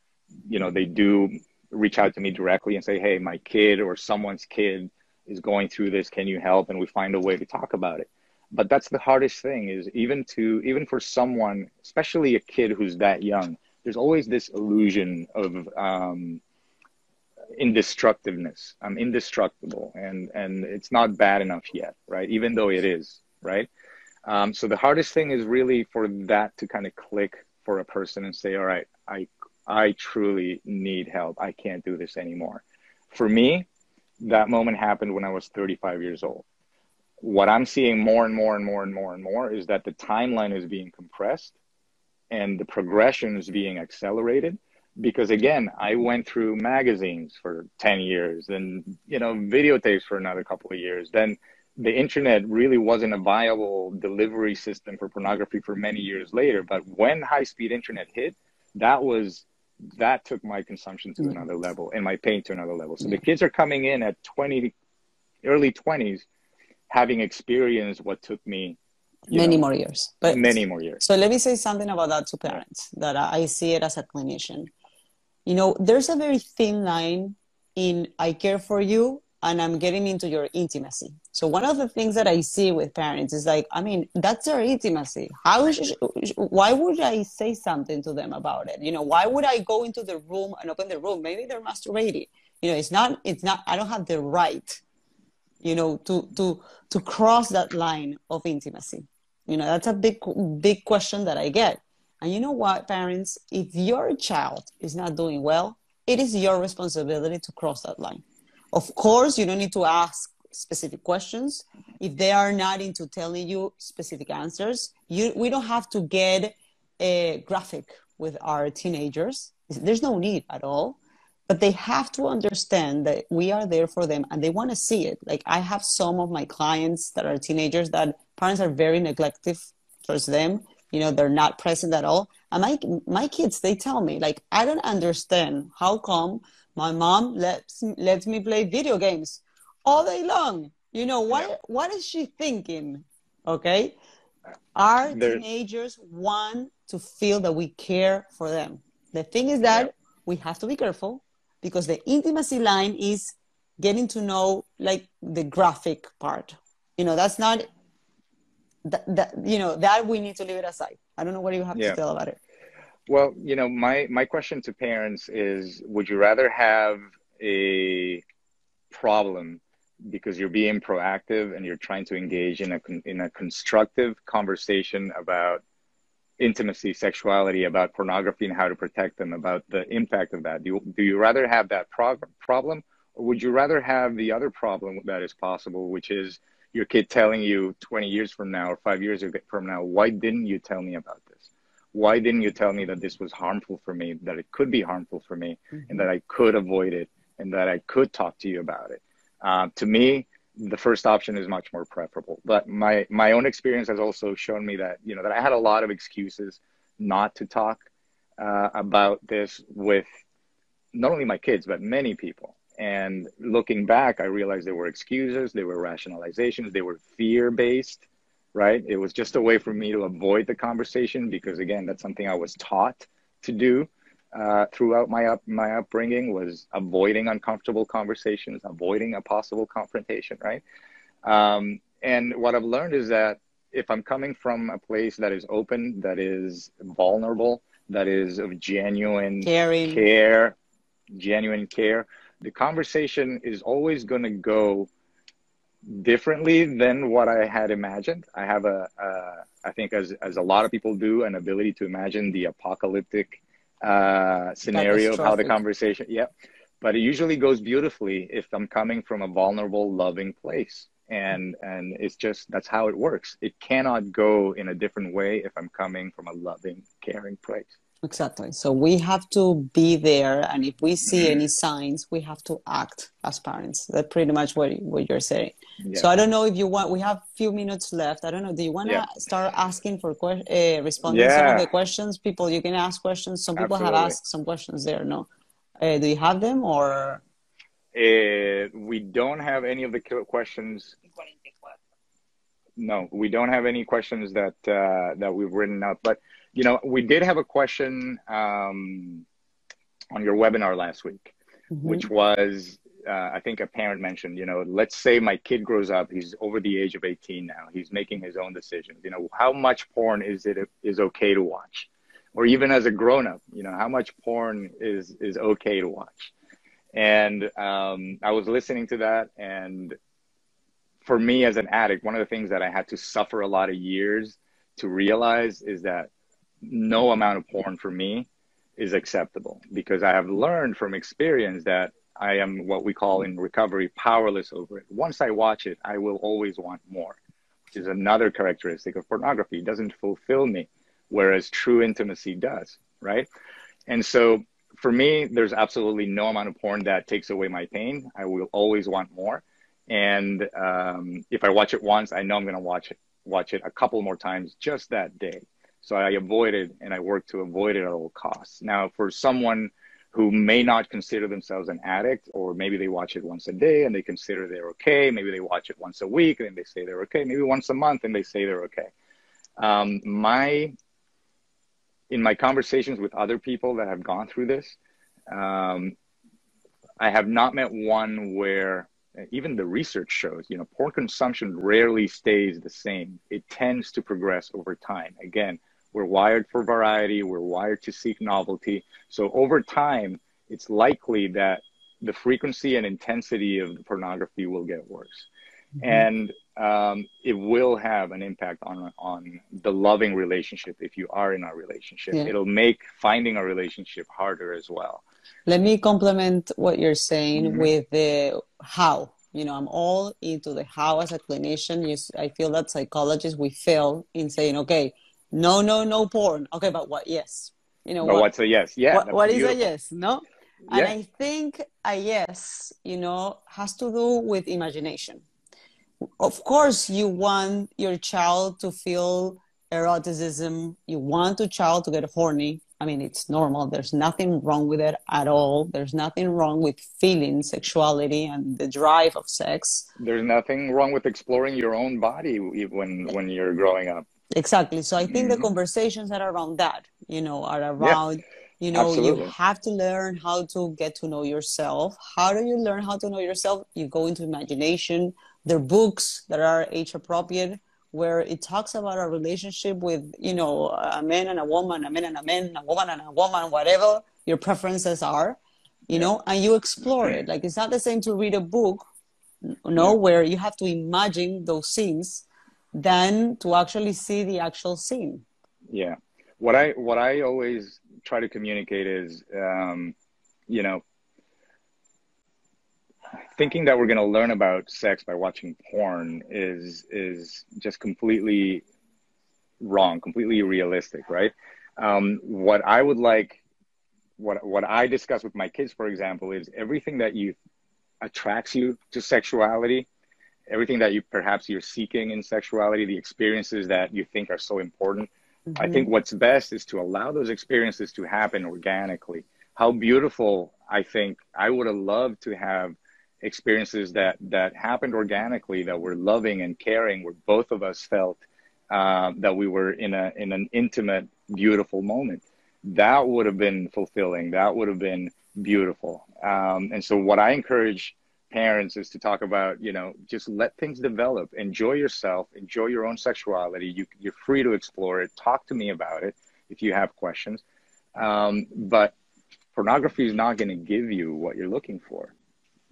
you know they do reach out to me directly and say, hey, my kid or someone's kid is going through this. Can you help? And we find a way to talk about it. But that's the hardest thing is even to even for someone, especially a kid who's that young, there's always this illusion of um, indestructiveness. I'm indestructible, and and it's not bad enough yet, right? Even though it is, right? Um, so the hardest thing is really for that to kind of click for a person and say, all right, I I truly need help. I can't do this anymore. For me, that moment happened when I was 35 years old. What I'm seeing more and more and more and more and more is that the timeline is being compressed and the progression is being accelerated because again i went through magazines for 10 years and you know videotapes for another couple of years then the internet really wasn't a viable delivery system for pornography for many years later but when high speed internet hit that was that took my consumption to mm. another level and my pain to another level. So the kids are coming in at 20, early 20s, having experienced what took me many know, more years. But many more years. So let me say something about that to parents that I see it as a clinician. You know, there's a very thin line in I care for you and I'm getting into your intimacy. So one of the things that I see with parents is like, I mean, that's their intimacy. How? why would I say something to them about it? You know, why would I go into the room and open the room? Maybe they're masturbating. You know, it's not. It's not. I don't have the right. You know, to to to cross that line of intimacy. You know, that's a big big question that I get. And you know what, parents, if your child is not doing well, it is your responsibility to cross that line of course, you don't need to ask specific questions. If they are not into telling you specific answers, you, we don't have to get a graphic with our teenagers. There's no need at all. But they have to understand that we are there for them and they want to see it. Like I have some of my clients that are teenagers that parents are very neglective towards them. You know, they're not present at all. And my my kids, they tell me, like, I don't understand how come my mom lets lets me play video games all day long. You know what? Yeah. What is she thinking? Okay, our teenagers want to feel that we care for them. The thing is that yeah. we have to be careful because the intimacy line is getting to know like the graphic part. You know, that's not that, that you know that we need to leave it aside. I don't know what you have yeah. to tell about it. Well, you know, my my question to parents is: Would you rather have a problem because you're being proactive and you're trying to engage in a in a constructive conversation about intimacy, sexuality, about pornography, and how to protect them, about the impact of that? Do you, do you rather have that prog- problem, or would you rather have the other problem that is possible, which is your kid telling you 20 years from now or five years from now, why didn't you tell me about this? why didn't you tell me that this was harmful for me, that it could be harmful for me, mm-hmm. and that I could avoid it, and that I could talk to you about it? Uh, to me, the first option is much more preferable. But my my own experience has also shown me that you know that I had a lot of excuses not to talk uh, about this with not only my kids but many people. And looking back, I realized there were excuses, there were rationalizations, they were fear based right? It was just a way for me to avoid the conversation because again, that's something I was taught to do uh, throughout my up my upbringing was avoiding uncomfortable conversations, avoiding a possible confrontation, right? Um, and what I've learned is that if I'm coming from a place that is open, that is vulnerable, that is of genuine Caring. care, genuine care, the conversation is always going to go differently than what I had imagined. I have a, uh, I think as as a lot of people do, an ability to imagine the apocalyptic uh, scenario of how the conversation. Yeah, but it usually goes beautifully if I'm coming from a vulnerable, loving place, and and it's just that's how it works. It cannot go in a different way if I'm coming from a loving, caring place. Exactly. So we have to be there, and if we see any signs, we have to act as parents. That's pretty much what what you're saying. Yeah. So I don't know if you want. We have a few minutes left. I don't know. Do you want to yeah. start asking for uh, responding yeah. some of the questions? People, you can ask questions. Some people Absolutely. have asked some questions there. No, uh, do you have them or? Uh, we don't have any of the questions. No, we don't have any questions that uh, that we've written up, but you know, we did have a question um, on your webinar last week. mm-hmm. which was uh, I think a parent mentioned, you know, let's say my kid grows up, he's over the age of 18 now, he's making his own decisions. You know, how much porn is it is okay to watch? Or even as a grown up, you know, how much porn is is okay to watch? And um, I was listening to that, and for me as an addict, one of the things that I had to suffer a lot of years to realize is that no amount of porn for me is acceptable because I have learned from experience that I am what we call in recovery powerless over it. Once I watch it, I will always want more, which is another characteristic of pornography. It doesn't fulfill me, whereas true intimacy does, right? And so for me, there's absolutely no amount of porn that takes away my pain. I will always want more. And um, if I watch it once, I know I'm going to watch it, watch it a couple more times just that day. So I avoid it and I work to avoid it at all costs. Now, for someone who may not consider themselves an addict, or maybe they watch it once a day and they consider they're okay. Maybe they watch it once a week and they say they're okay. Maybe once a month and they say they're okay. Um, my in my conversations with other people that have gone through this, um, I have not met one where even the research shows, you know, porn consumption rarely stays the same. It tends to progress over time. Again, we're wired for variety. We're wired to seek novelty. So over time, it's likely that the frequency and intensity of the pornography will get worse. Mm-hmm. And um, it will have an impact on on the loving relationship if you are in a relationship. Yeah. It'll make finding a relationship harder as well. Let me complement what you're saying mm-hmm. with the how. You know, I'm all into the how as a clinician. You, I feel that psychologists we fail in saying, okay, no, no, no porn. Okay, but what? Yes. You know, but what, what's a yes? Yeah. what, what is a yes? No. And I think a yes, you know, has to do with imagination. Of course, you want your child to feel eroticism. You want your child to get horny. I mean, it's normal. There's nothing wrong with it at all. There's nothing wrong with feeling sexuality and the drive of sex. There's nothing wrong with exploring your own body when when you're growing up. Exactly. So I think mm-hmm. the conversations that are around that, you know, are around, yeah, you know, absolutely. you have to learn how to get to know yourself. How do you learn how to know yourself? You go into imagination. There are books that are age appropriate where it talks about a relationship with, you know, a man and a woman, a man and a man, a woman and a woman, whatever your preferences are, you yeah. know, and you explore it. Like it's not the same to read a book, no yeah. where you have to imagine those scenes than to actually see the actual scene. Yeah. What I what I always try to communicate is, um, you know, thinking that we're going to learn about sex by watching porn is is just completely wrong, completely realistic, right? Um, what I would like, what what I discuss with my kids, for example, is everything that you attracts you to sexuality everything that you perhaps you're seeking in sexuality, the experiences that you think are so important. Mm-hmm. I think what's best is to allow those experiences to happen organically. How beautiful I think I would have loved to have experiences that that happened organically that were loving and caring where both of us felt uh, that we were in a in an intimate beautiful moment. That would have been fulfilling. That would have been beautiful. Um, and so what i encourage parents is to talk about you know just let things develop. Enjoy yourself. Enjoy your own sexuality. You, you're free to explore it. Talk to me about it if you have questions. Um, but pornography is not going to give you what you're looking for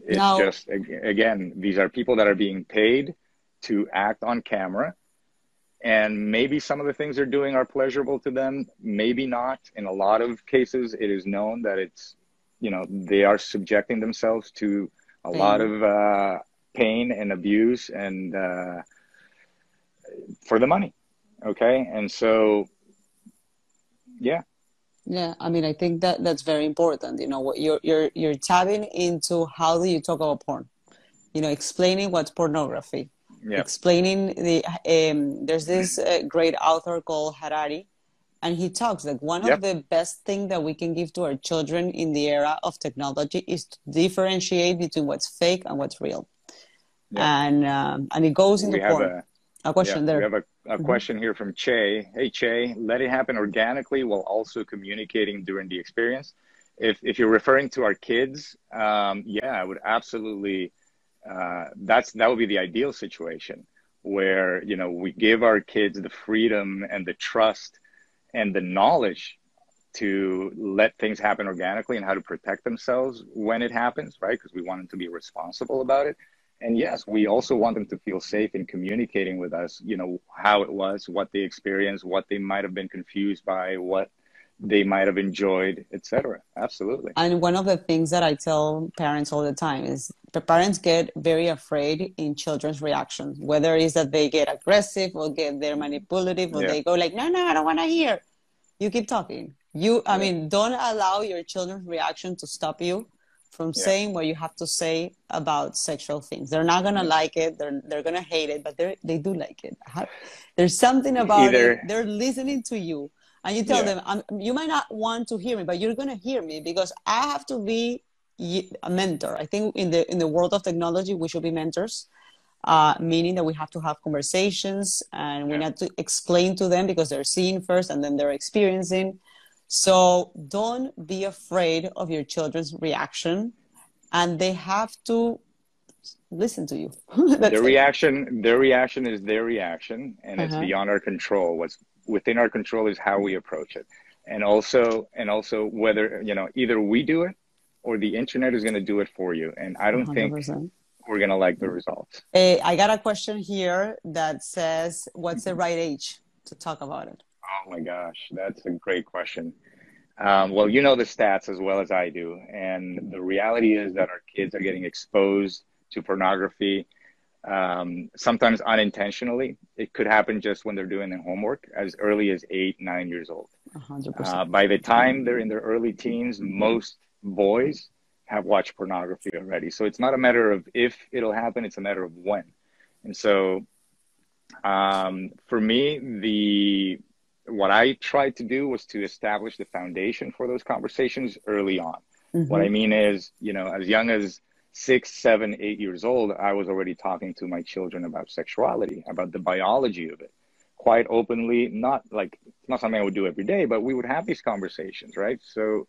it's no. just again these are people that are being paid to act on camera and maybe some of the things they're doing are pleasurable to them maybe not in a lot of cases it is known that it's you know they are subjecting themselves to a pain. lot of uh, pain and abuse and uh, for the money okay and so yeah yeah i mean i think that that's very important you know what you're you're you're tapping into how do you talk about porn you know explaining what's pornography yeah. explaining the um, there's this uh, great author called harari and he talks like one yep. of the best thing that we can give to our children in the era of technology is to differentiate between what's fake and what's real yep. and um, and it goes into porn a, a, question yeah, there we have a, a mm-hmm. question here from che hey che let it happen organically while also communicating during the experience if if you're referring to our kids, um, yeah, I would absolutely. Uh, that's that would be the ideal situation where you know we give our kids the freedom and the trust and the knowledge to let things happen organically and how to protect themselves when it happens, right? Because we want them to be responsible about it. And yes, we also want them to feel safe in communicating with us, you know, how it was, what they experienced, what they might have been confused by, what they might have enjoyed, etc. Absolutely. And one of the things that I tell parents all the time is the parents get very afraid in children's reactions, whether it's that they get aggressive or get they're manipulative or yeah. they go like, no, no, I don't want to hear. You keep talking. You, I yeah. mean, don't allow your children's reaction to stop you from yeah. saying what you have to say about sexual things. They're not gonna like it. They're they're gonna hate it, but they they do like it. There's something about Either. it. They're listening to you and you tell yeah. them you might not want to hear me but you're going to hear me because i have to be a mentor i think in the in the world of technology we should be mentors uh, meaning that we have to have conversations and we yeah. need to explain to them because they're seeing first and then they're experiencing so don't be afraid of your children's reaction and they have to listen to you. <laughs> Their reaction their reaction is their reaction and uh-huh. it's beyond our control. What's within our control is how we approach it. And also and also whether you know either we do it or the internet is going to do it for you and i don't 100%. think we're going to like the results. Hey, i got a question here that says what's the right age to talk about it oh my gosh that's a great question um, well you know the stats as well as i do and the reality is that our kids are getting exposed to pornography um, sometimes unintentionally. It could happen just when they're doing their homework as early as eight, nine years old. Uh, by the time they're in their early teens, most boys have watched pornography already. So it's not a matter of if it'll happen, it's a matter of when. And so um, for me, the what I tried to do was to establish the foundation for those conversations early on. Mm-hmm. What I mean is, you know, as young as six, seven, eight years old, I was already talking to my children about sexuality, about the biology of it, quite openly. Not like not something I would do every day, but we would have these conversations, right? So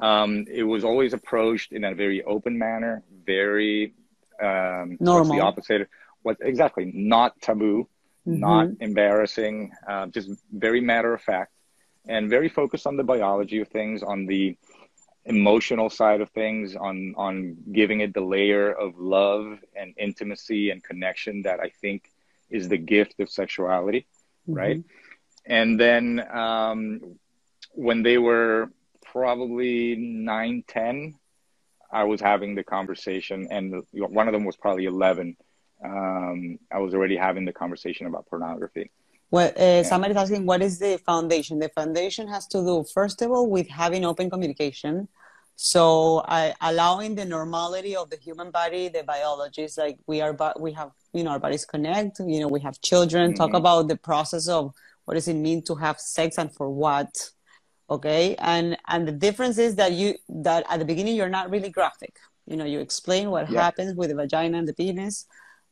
um, it was always approached in a very open manner, very um, normal. the opposite? What exactly? Not taboo, mm-hmm. not embarrassing, uh, just very matter of fact, and very focused on the biology of things, on the emotional side of things on on giving it the layer of love and intimacy and connection that i think is the gift of sexuality mm-hmm. right and then um, when they were probably 9 10 i was having the conversation and one of them was probably 11 um, i was already having the conversation about pornography well, uh, somebody's asking, what is the foundation? The foundation has to do, first of all, with having open communication. So, I, allowing the normality of the human body, the biology is like we are, we have, you know, our bodies connect. You know, we have children. Mm-hmm. Talk about the process of what does it mean to have sex and for what. Okay, and and the difference is that you that at the beginning you're not really graphic. You know, you explain what yeah. happens with the vagina and the penis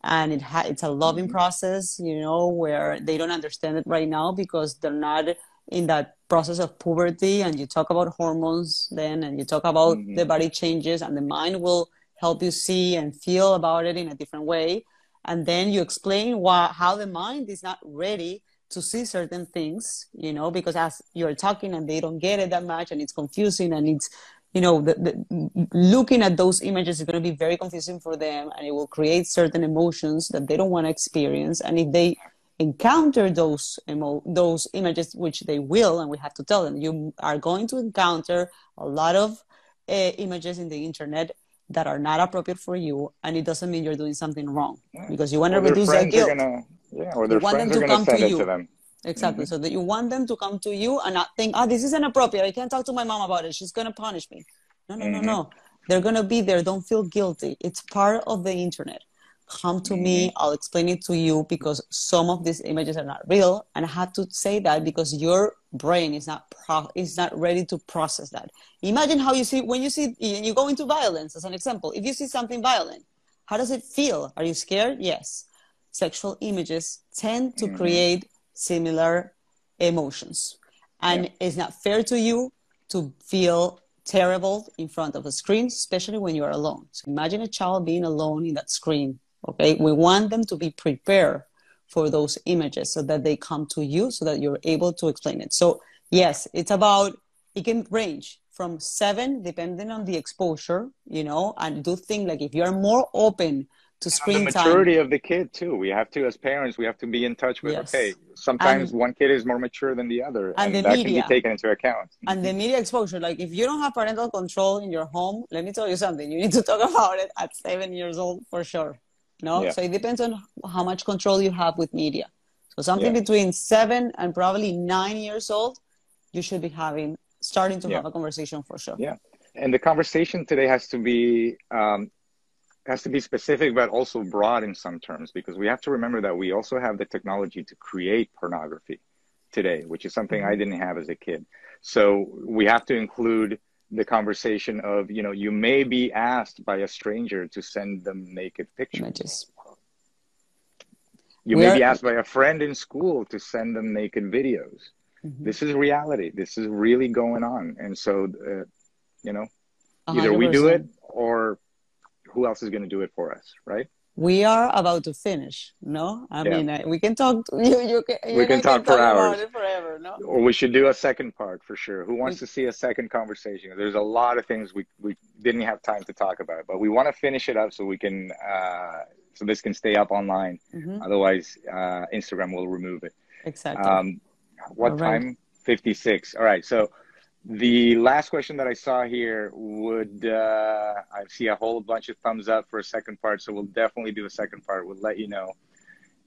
and it ha- it's a loving mm-hmm. process you know where they don't understand it right now because they're not in that process of puberty and you talk about hormones then and you talk about mm-hmm. the body changes and the mind will help you see and feel about it in a different way and then you explain why, how the mind is not ready to see certain things you know because as you're talking and they don't get it that much and it's confusing and it's you know, the, the, looking at those images is going to be very confusing for them and it will create certain emotions that they don't want to experience. And if they encounter those emo- those images, which they will, and we have to tell them, you are going to encounter a lot of uh, images in the internet that are not appropriate for you, and it doesn't mean you're doing something wrong because you want to reduce that guilt. Gonna, yeah, or their friends are going to send it to them. Exactly. Mm-hmm. So that you want them to come to you and not think, oh, this is inappropriate. I can't talk to my mom about it. She's going to punish me. No, no, mm-hmm. no, no. They're going to be there. Don't feel guilty. It's part of the internet. Come to mm-hmm. me. I'll explain it to you because some of these images are not real. And I have to say that because your brain is not pro- is not ready to process that. Imagine how you see when you see you go into violence as an example. If you see something violent, how does it feel? Are you scared? Yes. Sexual images tend to mm-hmm. create similar emotions. And yeah. it's not fair to you to feel terrible in front of a screen, especially when you are alone. So imagine a child being alone in that screen. Okay, we want them to be prepared for those images so that they come to you so that you're able to explain it. So yes, it's about it can range from seven depending on the exposure, you know, and do think like if you're more open to screen the maturity of the kid too. We have to, as parents, we have to be in touch with. Yes. Okay, sometimes And- one kid is more mature than the other, And and, the that media. can be taken into account. and the media exposure like if you don't have parental control in your home let me tell you something you need to talk <laughs> about it at seven years old for sure no Yeah. so it depends on how much control you have with media so something Yeah. between seven and probably nine years old you should be having starting to Yeah. have a conversation for sure Yeah, and the conversation today has to be um, has to be specific, but also broad in some terms, because we have to remember that we also have the technology to create pornography today, which is something Mm-hmm. I didn't have as a kid. So we have to include the conversation of you know you may be asked by a stranger to send them naked pictures. images You We may are- be asked by a friend in school to send them naked videos. Mhm. This is reality. This is really going on, and so uh, you know either we do it or who else is going to do it for us right? We are about to finish no? I Yeah. mean I, we can talk <laughs> you, you can, you We can I talk for hours. it forever no? Or we should do a second part for sure. Who wants to see a second conversation? There's a lot of things we, we didn't have time to talk about but we want to finish it up so we can uh, so this can stay up online. Mhm. otherwise uh, instagram will remove it. Exactly. Um, what right. time? 56 all right so the last question that I saw here would uh, I see a whole bunch of thumbs up for a second part, so we'll definitely do a second part. We'll let you know.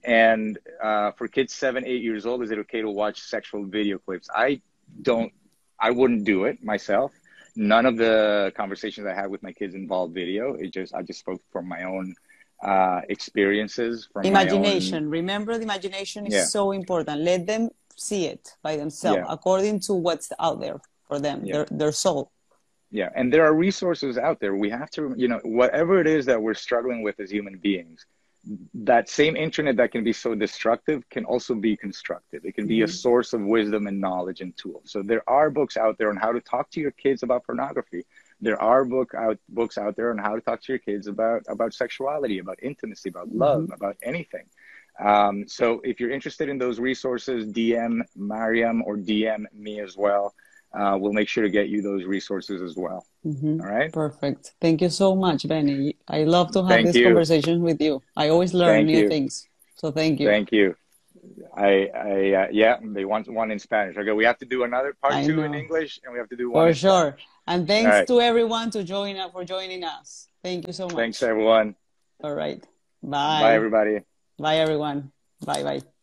And uh, for kids seven, eight years old, is it okay to watch sexual video clips? I don't, I wouldn't do it myself. None of the conversations I had with my kids involved video. It just I just spoke from my own uh, experiences, from my own- imagination remember the imagination is Yeah. so important let them see it by themselves Yeah. according to what's out there for them Yeah. their, their soul Yeah, and there are resources out there. We have to, you know, whatever it is that we're struggling with as human beings, that same internet that can be so destructive can also be constructive. It can be a source of wisdom and knowledge and tools. So there are books out there on how to talk to your kids about pornography. There are book out books out there on how to talk to your kids about about sexuality, about intimacy, about love, about anything. Um, so if you're interested in those resources, DM Mariam or DM me as well. Uh, we'll make sure to get you those resources as well. Mhm. All right. perfect thank you so much benny i love to have Thank this you. conversation with you i always learn Thank new you. things so thank you Thank you. I, I, uh, yeah, they want one in Spanish. Okay, we have to do another part I two in. English, and we have to do one. for sure and thanks right. to everyone to join up for joining us thank you so much Thanks, everyone. all right bye Bye, everybody. bye everyone bye bye